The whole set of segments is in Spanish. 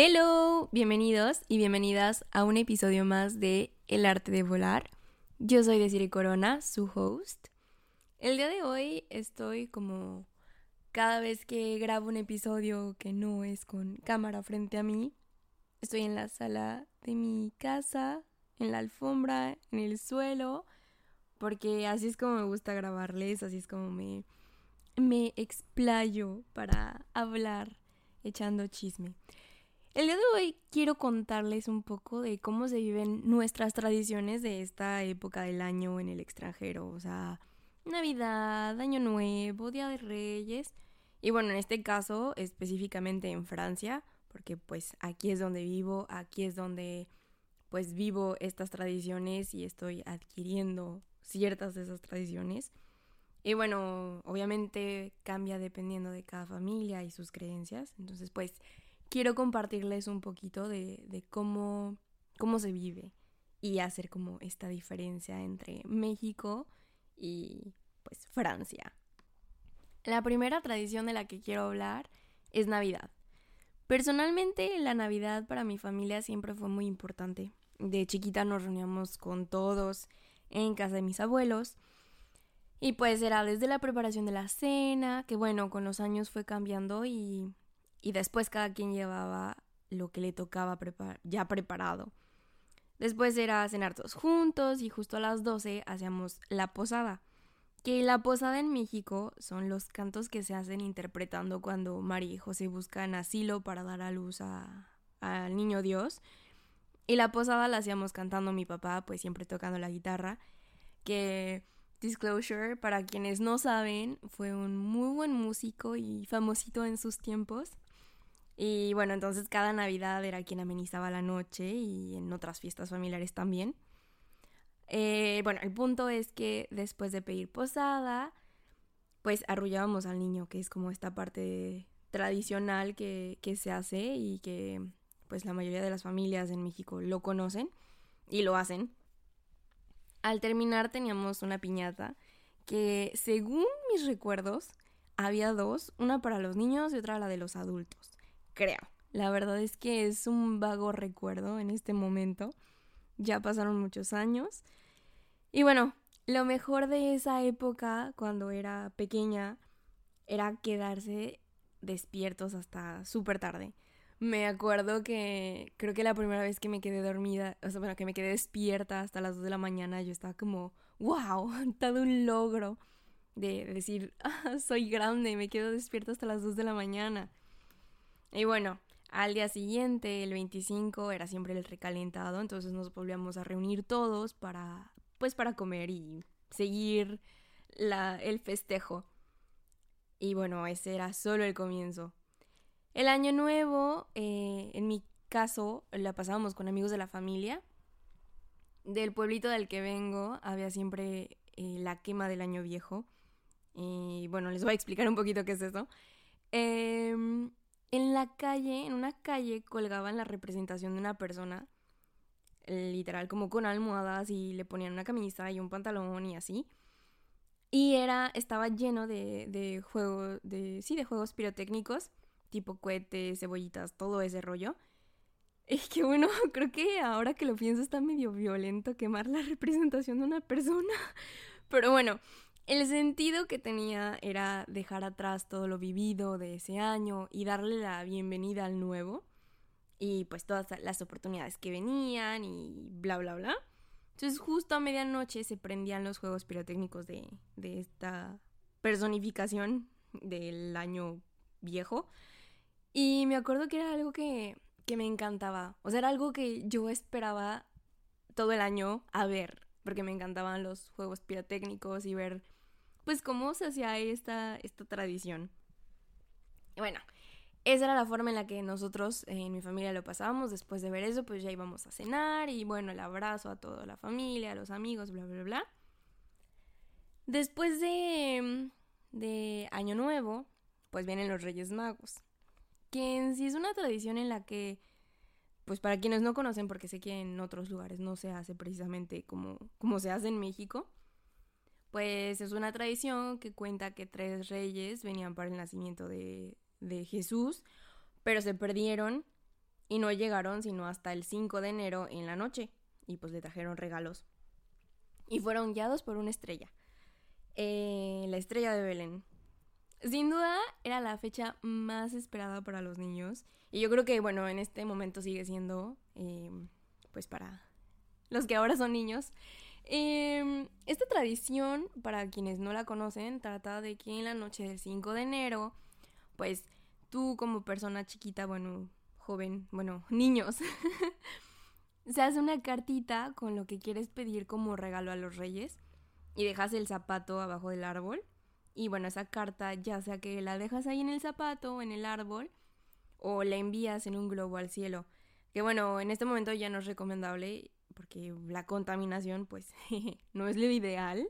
Hello, bienvenidos y bienvenidas a un episodio más de El arte de volar. Yo soy Desiree Corona, su host. El día de hoy estoy como cada vez que grabo un episodio que no es con cámara frente a mí, estoy en la sala de mi casa, en la alfombra, en el suelo, porque así es como me gusta grabarles, así es como me, me explayo para hablar echando chisme. El día de hoy quiero contarles un poco de cómo se viven nuestras tradiciones de esta época del año en el extranjero, o sea, Navidad, Año Nuevo, Día de Reyes, y bueno, en este caso específicamente en Francia, porque pues aquí es donde vivo, aquí es donde pues vivo estas tradiciones y estoy adquiriendo ciertas de esas tradiciones. Y bueno, obviamente cambia dependiendo de cada familia y sus creencias, entonces pues quiero compartirles un poquito de, cómo, cómo se vive y hacer como esta diferencia entre México y pues Francia. La primera tradición de la que quiero hablar es Navidad. Personalmente la Navidad para mi familia siempre fue muy importante. De chiquita nos reuníamos con todos en casa de mis abuelos. Y pues era desde la preparación de la cena, que bueno, con los años fue cambiando y y después cada quien llevaba lo que le tocaba ya preparado. Después era cenar todos juntos y justo a las 12 hacíamos la posada. Que la posada en México son los cantos que se hacen interpretando cuando María y José buscan asilo para dar a luz al niño Dios. Y la posada la hacíamos cantando mi papá, pues siempre tocando la guitarra. Que, disclosure, para quienes no saben, fue un muy buen músico y famosito en sus tiempos. Y bueno, entonces cada Navidad era quien amenizaba la noche y en otras fiestas familiares también. Eh, bueno, el punto es que después de pedir posada, pues arrullábamos al niño, que es como esta parte tradicional que, que se hace y que pues la mayoría de las familias en México lo conocen y lo hacen. Al terminar teníamos una piñata que según mis recuerdos había dos, una para los niños y otra la de los adultos creo. La verdad es que es un vago recuerdo en este momento. Ya pasaron muchos años. Y bueno, lo mejor de esa época, cuando era pequeña, era quedarse despiertos hasta súper tarde. Me acuerdo que creo que la primera vez que me quedé dormida, o sea, bueno, que me quedé despierta hasta las 2 de la mañana, yo estaba como, wow, todo un logro de decir, ah, soy grande, me quedo despierta hasta las 2 de la mañana. Y bueno, al día siguiente, el 25, era siempre el recalentado, entonces nos volvíamos a reunir todos para, pues para comer y seguir la, el festejo. Y bueno, ese era solo el comienzo. El año nuevo, eh, en mi caso, la pasábamos con amigos de la familia. Del pueblito del que vengo había siempre eh, la quema del año viejo. Y bueno, les voy a explicar un poquito qué es eso. Eh, en la calle, en una calle, colgaban la representación de una persona, literal, como con almohadas y le ponían una camisa y un pantalón y así. Y era, estaba lleno de, de juegos, de, sí, de juegos pirotécnicos, tipo cohetes, cebollitas, todo ese rollo. Es que bueno, creo que ahora que lo pienso está medio violento quemar la representación de una persona. Pero bueno, el sentido que tenía era dejar atrás todo lo vivido de ese año y darle la bienvenida al nuevo y pues todas las oportunidades que venían y bla bla bla. Entonces justo a medianoche se prendían los juegos pirotécnicos de, de esta personificación del año viejo. Y me acuerdo que era algo que, que me encantaba. O sea, era algo que yo esperaba todo el año a ver. Porque me encantaban los juegos pirotécnicos y ver pues cómo se hacía esta, esta tradición. Bueno, esa era la forma en la que nosotros en mi familia lo pasábamos. Después de ver eso, pues ya íbamos a cenar y bueno, el abrazo a toda la familia, a los amigos, bla, bla, bla. Después de, de Año Nuevo, pues vienen los Reyes Magos. Que en sí es una tradición en la que, pues para quienes no conocen, porque sé que en otros lugares no se hace precisamente como, como se hace en México, pues es una tradición que cuenta que tres reyes venían para el nacimiento de, Jesús, pero se perdieron y no llegaron sino hasta el 5 de enero en la noche y pues le trajeron regalos. Y fueron guiados por una estrella, eh, la estrella de Belén. Sin duda era la fecha más esperada para los niños y yo creo que bueno, en este momento sigue siendo eh, pues para los que ahora son niños. Em, esta tradición, para quienes no la conocen, trata de que en la noche del 5 de enero, pues tú como persona chiquita, bueno, joven, bueno, niños, se hace una cartita con lo que quieres pedir como regalo a los reyes y dejas el zapato abajo del árbol. Y bueno, esa carta ya sea que la dejas ahí en el zapato o en el árbol o la envías en un globo al cielo. Que bueno, en este momento ya no es recomendable porque la contaminación pues no es lo ideal.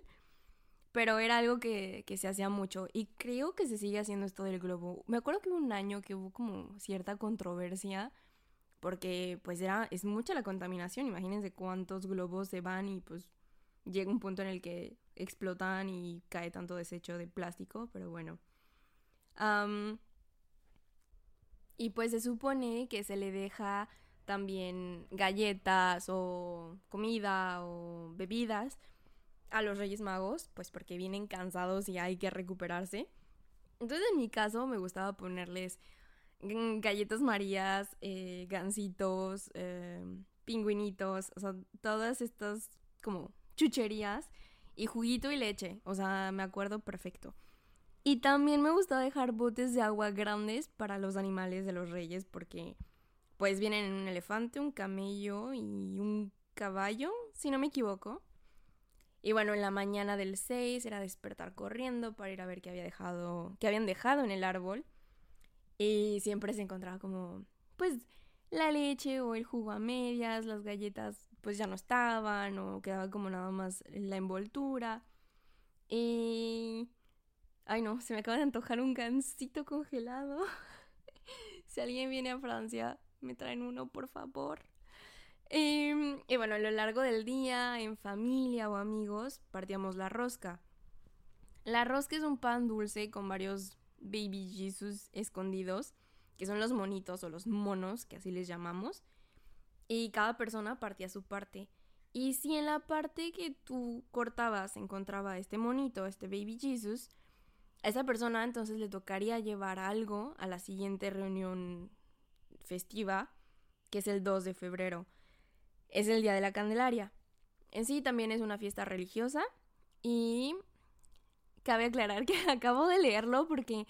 Pero era algo que, que, se hacía mucho y creo que se sigue haciendo esto del globo. Me acuerdo que hubo un año que hubo como cierta controversia porque pues era, es mucha la contaminación, imagínense cuántos globos se van y pues llega un punto en el que explotan y cae tanto desecho de plástico, pero bueno. y pues se supone que se le deja también galletas o comida o bebidas a los Reyes Magos, pues porque vienen cansados y hay que recuperarse. Entonces en mi caso me gustaba ponerles galletas marías, eh, gancitos, eh, pingüinitos, o sea, todas estas como chucherías y juguito y leche, o sea, me acuerdo perfecto. Y también me gusta dejar botes de agua grandes para los animales de los reyes porque pues vienen un elefante, un camello y un caballo, si no me equivoco. Y bueno, en la mañana del 6 era despertar corriendo para ir a ver qué había dejado, qué habían dejado en el árbol. Y siempre se encontraba como, pues, la leche o el jugo a medias, las galletas pues ya no estaban o quedaba como nada más la envoltura. Y... Ay no, se me acaba de antojar un gansito congelado. si alguien viene a Francia, me traen uno, por favor. Em, y bueno, a lo largo del día, en familia o amigos, partíamos la rosca. La rosca es un pan dulce con varios baby Jesus escondidos, que son los monitos o los monos, que así les llamamos. Y cada persona partía su parte. Y si en la parte que tú cortabas encontraba este monito, este baby Jesus, a esa persona entonces le tocaría llevar algo a la siguiente reunión festiva, que es el 2 de febrero. Es el Día de la Candelaria. En sí también es una fiesta religiosa y cabe aclarar que acabo de leerlo porque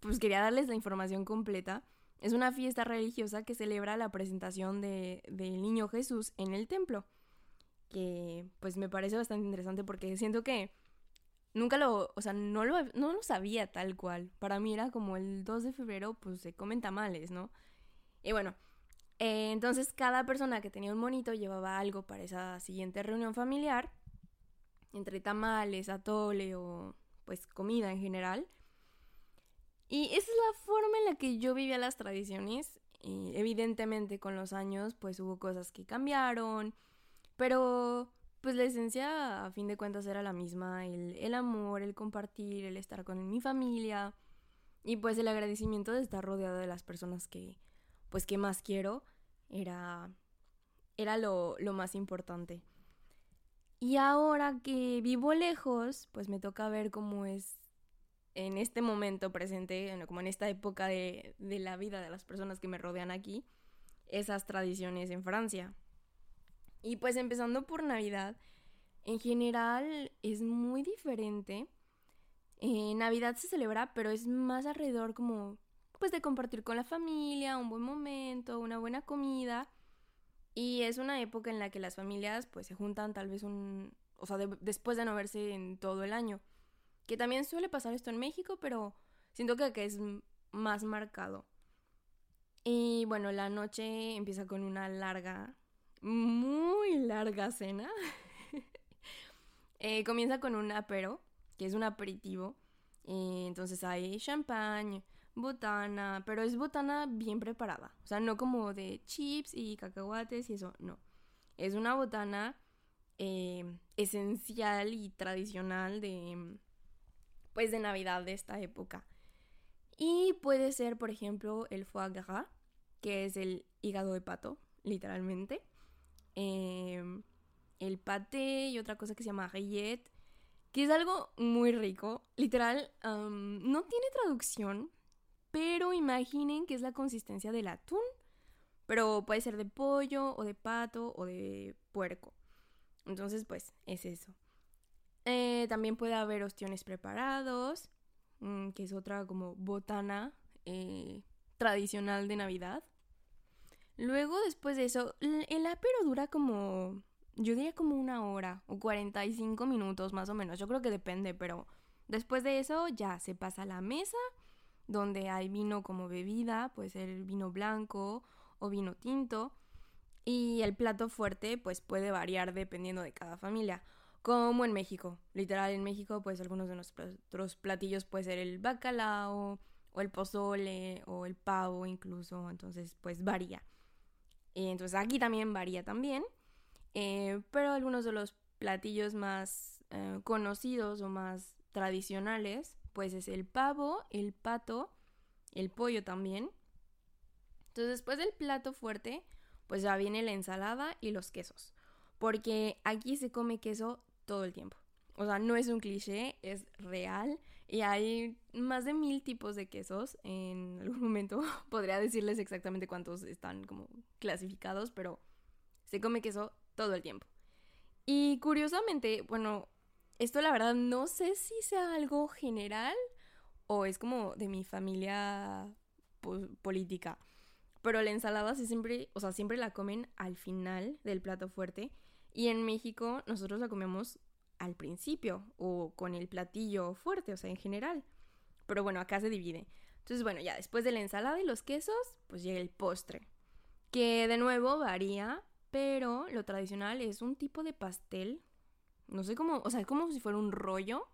pues quería darles la información completa. Es una fiesta religiosa que celebra la presentación de, del niño Jesús en el templo. Que pues me parece bastante interesante porque siento que nunca lo, o sea, no lo, no lo sabía tal cual. Para mí era como el 2 de febrero, pues se comen tamales, ¿no? Y bueno, eh, entonces cada persona que tenía un monito llevaba algo para esa siguiente reunión familiar, entre tamales, atole o pues comida en general. Y esa es la forma en la que yo vivía las tradiciones. Evidentemente con los años pues hubo cosas que cambiaron, pero pues la esencia a fin de cuentas era la misma, el, el amor, el compartir, el estar con mi familia y pues el agradecimiento de estar rodeado de las personas que, pues qué más quiero, era, era lo, lo más importante. Y ahora que vivo lejos, pues me toca ver cómo es en este momento presente, como en esta época de, de, la vida de las personas que me rodean aquí, esas tradiciones en Francia. Y pues empezando por Navidad, en general es muy diferente. En Navidad se celebra, pero es más alrededor como pues de compartir con la familia, un buen momento, una buena comida. Y es una época en la que las familias pues se juntan tal vez un, o sea, después de no verse en todo el año. Que también suele pasar esto en México, pero siento que, que es más marcado. Y bueno, la noche empieza con una larga, muy larga cena. eh, comienza con un apero, que es un aperitivo. Y entonces hay champagne, botana, pero es botana bien preparada. O sea, no como de chips y cacahuates y eso, no. Es una botana eh, esencial y tradicional de, pues, de Navidad de esta época. Y puede ser, por ejemplo, el foie gras, que es el hígado de pato, literalmente. Em, el paté y otra cosa que se llama rillette, que es algo muy rico. Literal, no tiene traducción, pero imaginen que es la consistencia del atún, pero puede ser de pollo o de pato o de puerco. Entonces, pues, es eso. Eh, también puede haber ostiones preparados, mm, que es otra como botana eh, tradicional de Navidad. Luego, después de eso, el apero dura como, yo diría como una hora o 45 minutos más o menos. Yo creo que depende, pero después de eso ya se pasa a la mesa donde hay vino como bebida, puede ser vino blanco o vino tinto. Y el plato fuerte pues puede variar dependiendo de cada familia. Como en México. Literal, en México pues algunos de nuestros platillos puede ser el bacalao o el pozole o el pavo incluso. Entonces pues varía. Entonces aquí también varía también. Eh, pero algunos de los platillos más eh, conocidos o más tradicionales, pues es el pavo, el pato, el pollo también. Entonces después del plato fuerte, pues ya viene la ensalada y los quesos. Porque aquí se come queso todo el tiempo. O sea, no es un cliché, es real. Y hay más de mil tipos de quesos. En algún momento podría decirles exactamente cuántos están como clasificados, pero se come queso todo el tiempo. Y curiosamente, bueno, esto la verdad no sé si sea algo general o es como de mi familia política. Pero la ensalada sí siempre, o sea, siempre la comen al final del plato fuerte. Y en México nosotros la comemos al principio o con el platillo fuerte, o sea, en general. Pero bueno, acá se divide. Entonces, bueno, ya después de la ensalada y los quesos, pues llega el postre. Que de nuevo varía, pero lo tradicional es un tipo de pastel. No sé cómo, o sea, es como si fuera un rollo.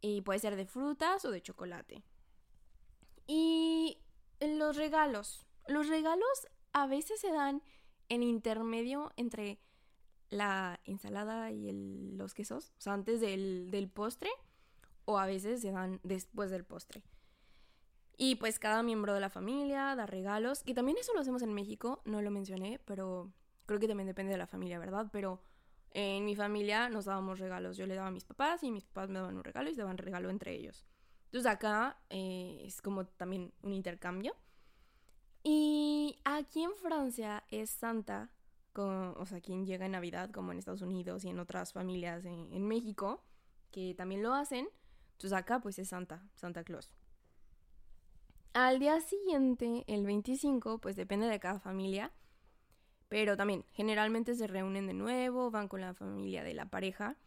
Y puede ser de frutas o de chocolate. Y los regalos. Los regalos a veces se dan en intermedio entre la ensalada y los quesos, o sea, antes del, postre, o a veces se dan después del postre. Y pues cada miembro de la familia da regalos, y también eso lo hacemos en México, no lo mencioné, pero creo que también depende de la familia, ¿verdad? Pero en mi familia nos dábamos regalos, yo le daba a mis papás y mis papás me daban un regalo y se daban regalo entre ellos. Entonces acá eh, es como también un intercambio. Y aquí en Francia es Santa o sea, quien llega en Navidad, como en Estados Unidos y en otras familias en, México, que también lo hacen. Entonces acá pues es Santa, Santa Claus. Al día siguiente, el 25, pues depende de cada familia, pero también generalmente se reúnen de nuevo, van con la familia de la pareja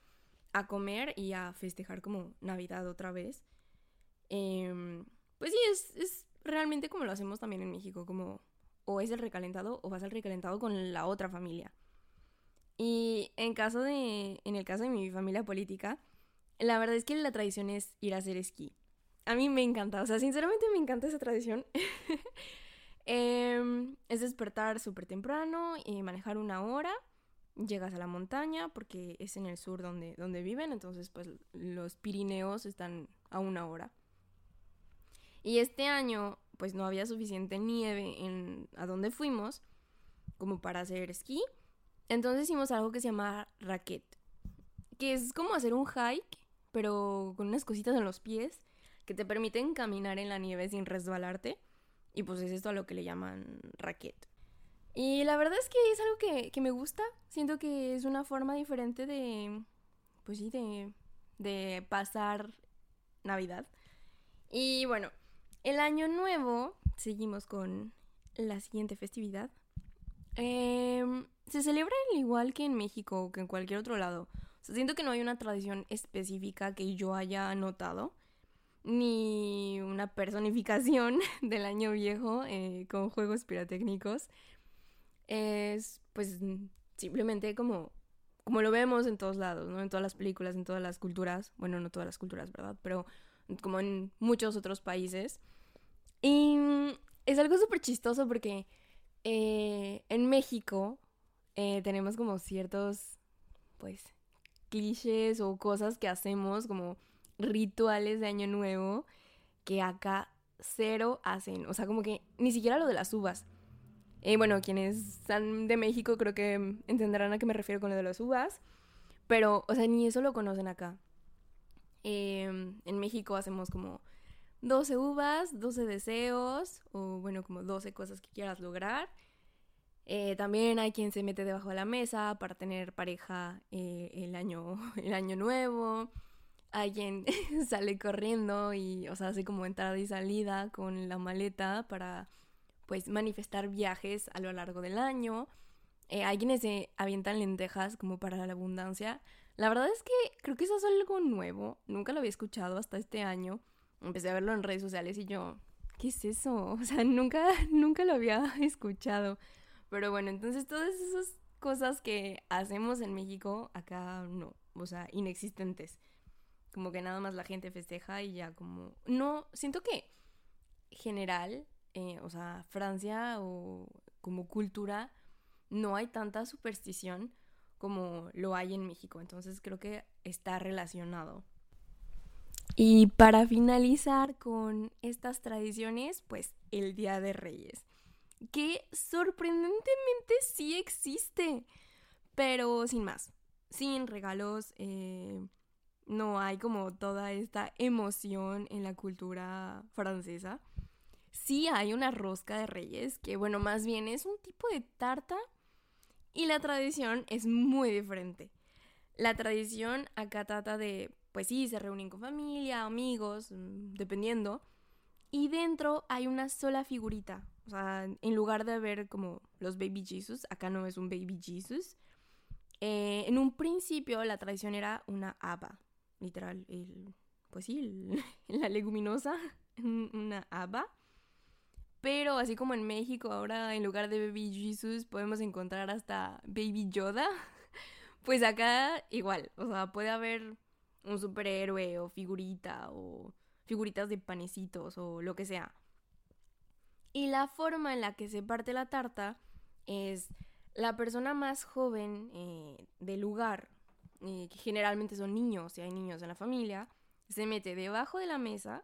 a comer y a festejar como Navidad otra vez. Em, pues sí, es, es realmente como lo hacemos también en México, como o es el recalentado o vas al recalentado con la otra familia. Y en caso de, en el caso de mi familia política, la verdad es que la tradición es ir a hacer esquí. A mí me encanta, o sea, sinceramente me encanta esa tradición. Em, es despertar súper temprano y manejar una hora. Llegas a la montaña porque es en el sur donde, donde viven, entonces pues los Pirineos están a una hora. Y este año pues no había suficiente nieve en a donde fuimos como para hacer esquí. Entonces hicimos algo que se llama raquet, que es como hacer un hike, pero con unas cositas en los pies que te permiten caminar en la nieve sin resbalarte. Y pues es esto a lo que le llaman raquet. Y la verdad es que es algo que, que me gusta. Siento que es una forma diferente de, pues sí, de, de pasar Navidad. Y bueno, el año nuevo, seguimos con la siguiente festividad. Em, se celebra igual que en México o que en cualquier otro lado. siento que no hay una tradición específica que yo haya notado, ni una personificación del año viejo eh, con juegos pirotécnicos. Es pues simplemente como, como lo vemos en todos lados, ¿no? En todas las películas, en todas las culturas. Bueno, no todas las culturas, ¿verdad? Pero como en muchos otros países. Y es algo súper chistoso porque eh, en México eh, tenemos como ciertos, pues, clichés o cosas que hacemos como rituales de Año Nuevo que acá cero hacen. O sea, como que ni siquiera lo de las uvas. Eh, bueno, quienes están de México creo que entenderán a qué me refiero con lo de las uvas. Pero, o sea, ni eso lo conocen acá. Em, en México hacemos como 12 uvas, 12 deseos, o bueno, como 12 cosas que quieras lograr. Eh, también hay quien se mete debajo de la mesa para tener pareja eh, el, año, el año nuevo. Hay quien sale corriendo y, o sea, hace como entrada y salida con la maleta para, pues, manifestar viajes a lo largo del año. Eh, hay quienes se avientan lentejas como para la abundancia. La verdad es que creo que eso es algo nuevo. Nunca lo había escuchado hasta este año. Empecé a verlo en redes sociales y yo, ¿qué es eso? O sea, nunca, nunca lo había escuchado. Pero bueno, entonces todas esas cosas que hacemos en México, acá no, o sea, inexistentes. Como que nada más la gente festeja y ya como... No, siento que general, eh, o sea, Francia o como cultura, no hay tanta superstición como lo hay en México. Entonces creo que está relacionado. Y para finalizar con estas tradiciones, pues el Día de Reyes que sorprendentemente sí existe, pero sin más, sin regalos, eh, no hay como toda esta emoción en la cultura francesa. Sí hay una rosca de reyes, que bueno, más bien es un tipo de tarta y la tradición es muy diferente. La tradición acá trata de, pues sí, se reúnen con familia, amigos, mm, dependiendo, y dentro hay una sola figurita, o sea, en lugar de ver como los baby Jesus, acá no es un baby Jesus. Eh, en un principio la tradición era una haba, literal, el, pues sí, la leguminosa, una haba. Pero así como en México ahora en lugar de Baby Jesus podemos encontrar hasta Baby Yoda, pues acá igual, o sea, puede haber un superhéroe o figurita o figuritas de panecitos o lo que sea. Y la forma en la que se parte la tarta es la persona más joven eh, del lugar, eh, que generalmente son niños, si hay niños en la familia, se mete debajo de la mesa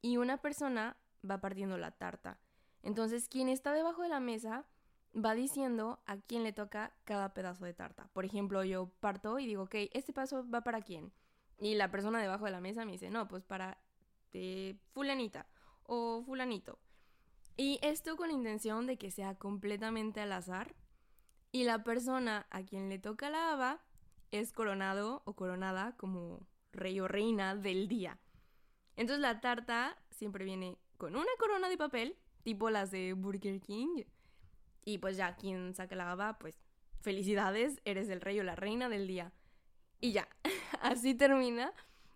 y una persona va partiendo la tarta. Entonces, quien está debajo de la mesa va diciendo a quién le toca cada pedazo de tarta. Por ejemplo, yo parto y digo, ok, este paso va para quién. Y la persona debajo de la mesa me dice, no, pues para eh, fulanita o fulanito. Y esto con la intención de que sea completamente al azar y la persona a quien le toca la haba es coronado o coronada como rey o reina del día. Entonces la tarta siempre viene con una corona de papel, tipo las de Burger King. Y pues ya quien saca la haba, pues felicidades, eres el rey o la reina del día. Y ya, así termina.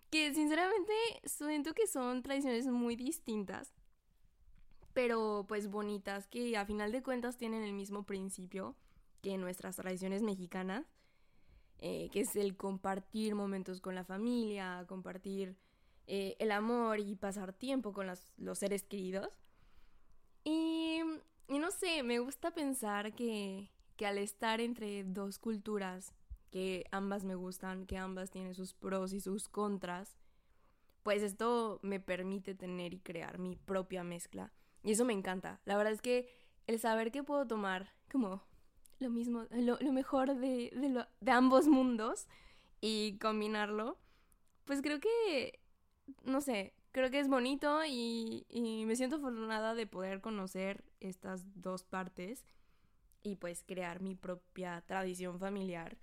Que sinceramente siento que son tradiciones muy distintas pero pues bonitas, que a final de cuentas tienen el mismo principio que nuestras tradiciones mexicanas, eh, que es el compartir momentos con la familia, compartir eh, el amor y pasar tiempo con los seres queridos. Y, no sé, me gusta pensar que, que al estar entre dos culturas, que ambas me gustan, que ambas tienen sus pros y sus contras, pues esto me permite tener y crear mi propia mezcla y eso me encanta. La verdad es que el saber que puedo tomar como lo mismo, lo, mejor de, de, ambos mundos y combinarlo, pues creo que, no sé, creo que es bonito y, y me siento afortunada de poder conocer estas dos partes y pues crear mi propia tradición familiar.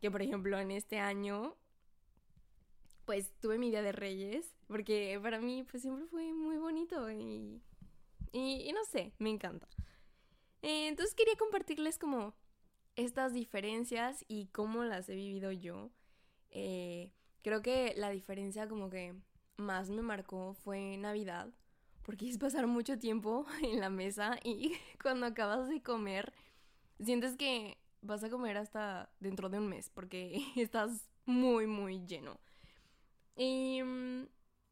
Que por ejemplo en este año pues tuve mi Día de Reyes, porque para mí pues siempre fue muy bonito y y, no sé, me encanta. Eh, entonces quería compartirles como estas diferencias y cómo las he vivido yo. Eh, creo que la diferencia como que más me marcó fue Navidad, porque es pasar mucho tiempo en la mesa y cuando acabas de comer, sientes que vas a comer hasta dentro de un mes, porque estás muy, muy lleno. Y,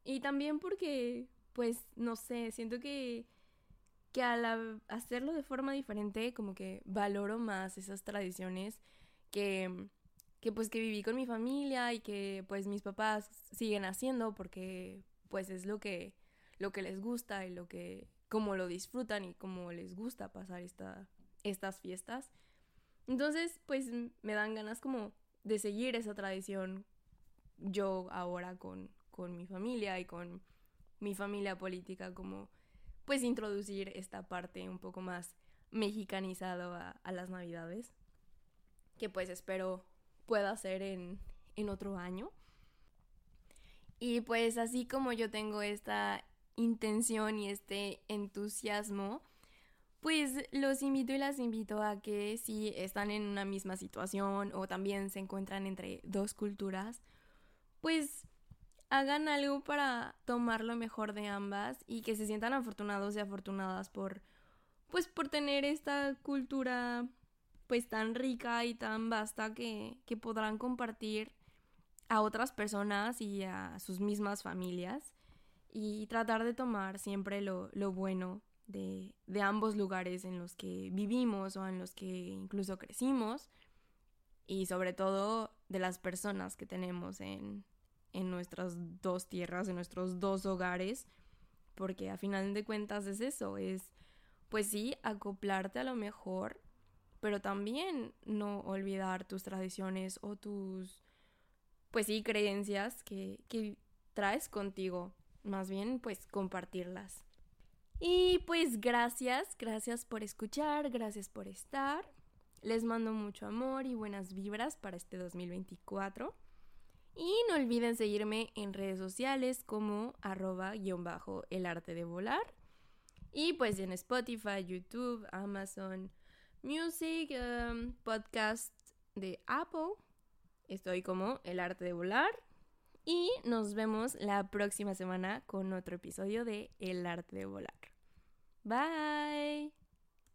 y también porque, pues, no sé, siento que que al hacerlo de forma diferente, como que valoro más esas tradiciones que, que pues que viví con mi familia y que pues mis papás siguen haciendo porque pues es lo que, lo que les gusta y lo que, cómo lo disfrutan y cómo les gusta pasar esta, estas fiestas. Entonces, pues me dan ganas como de seguir esa tradición yo ahora con, con mi familia y con mi familia política, como pues introducir esta parte un poco más mexicanizado a, las navidades, que pues espero pueda hacer en, en otro año. Y pues así como yo tengo esta intención y este entusiasmo, pues los invito y las invito a que si están en una misma situación o también se encuentran entre dos culturas, pues hagan algo para tomar lo mejor de ambas y que se sientan afortunados y afortunadas por pues por tener esta cultura pues tan rica y tan vasta que, que podrán compartir a otras personas y a sus mismas familias y tratar de tomar siempre lo, lo bueno de, de, ambos lugares en los que vivimos o en los que incluso crecimos y sobre todo de las personas que tenemos en, en nuestras dos tierras, en nuestros dos hogares, porque a final de cuentas es eso, es pues sí, acoplarte a lo mejor, pero también no olvidar tus tradiciones o tus pues sí, creencias que, que traes contigo. Más bien, pues compartirlas. Y pues gracias, gracias por escuchar, gracias por estar. Les mando mucho amor y buenas vibras para este 2024. Y no olviden seguirme en redes sociales como arroba guion bajo el arte de volar. Y pues en Spotify, YouTube, Amazon Music, um, podcast de Apple Estoy como El arte de volar. Y nos vemos la próxima semana con otro episodio de El arte de volar. Bye.